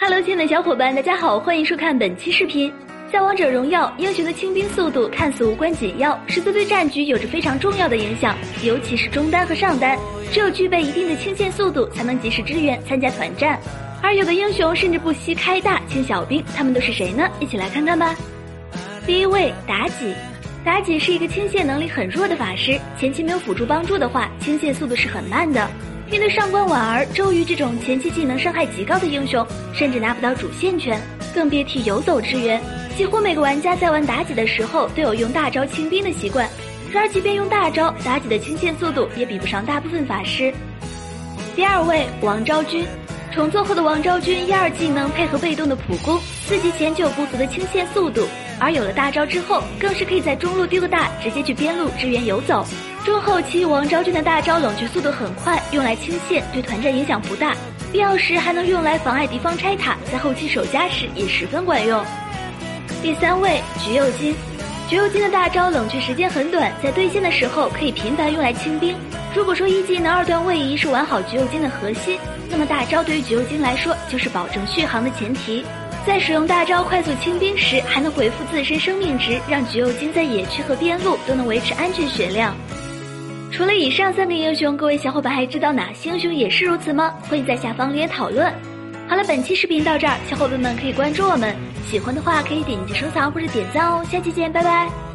Hello，亲爱的小伙伴，大家好，欢迎收看本期视频。在王者荣耀，英雄的清兵速度看似无关紧要，实则对战局有着非常重要的影响，尤其是中单和上单，只有具备一定的清线速度，才能及时支援参加团战。而有的英雄甚至不惜开大清小兵，他们都是谁呢？一起来看看吧。第一位妲己，妲己是一个清线能力很弱的法师，前期没有辅助帮助的话，清线速度是很慢的。面对上官婉儿、周瑜这种前期技能伤害极高的英雄，甚至拿不到主线权，更别提游走支援。几乎每个玩家在玩妲己的时候，都有用大招清兵的习惯。然而，即便用大招，妲己的清线速度也比不上大部分法师。第二位，王昭君。重做后的王昭君，一二技能配合被动的普攻，四级前就有不俗的清线速度，而有了大招之后，更是可以在中路丢个大，直接去边路支援游走。中后期，王昭君的大招冷却速度很快，用来清线对团战影响不大，必要时还能用来妨碍敌方拆塔，在后期守家时也十分管用。第三位，橘右京，橘右京的大招冷却时间很短，在对线的时候可以频繁用来清兵。如果说一技能二段位移是玩好橘右京的核心，那么大招对于橘右京来说就是保证续航的前提。在使用大招快速清兵时，还能回复自身生命值，让橘右京在野区和边路都能维持安全血量。除了以上三个英雄，各位小伙伴还知道哪些英雄也是如此吗？欢迎在下方留言讨论。好了，本期视频到这儿，小伙伴们可以关注我们，喜欢的话可以点击收藏或者点赞哦。下期见，拜拜。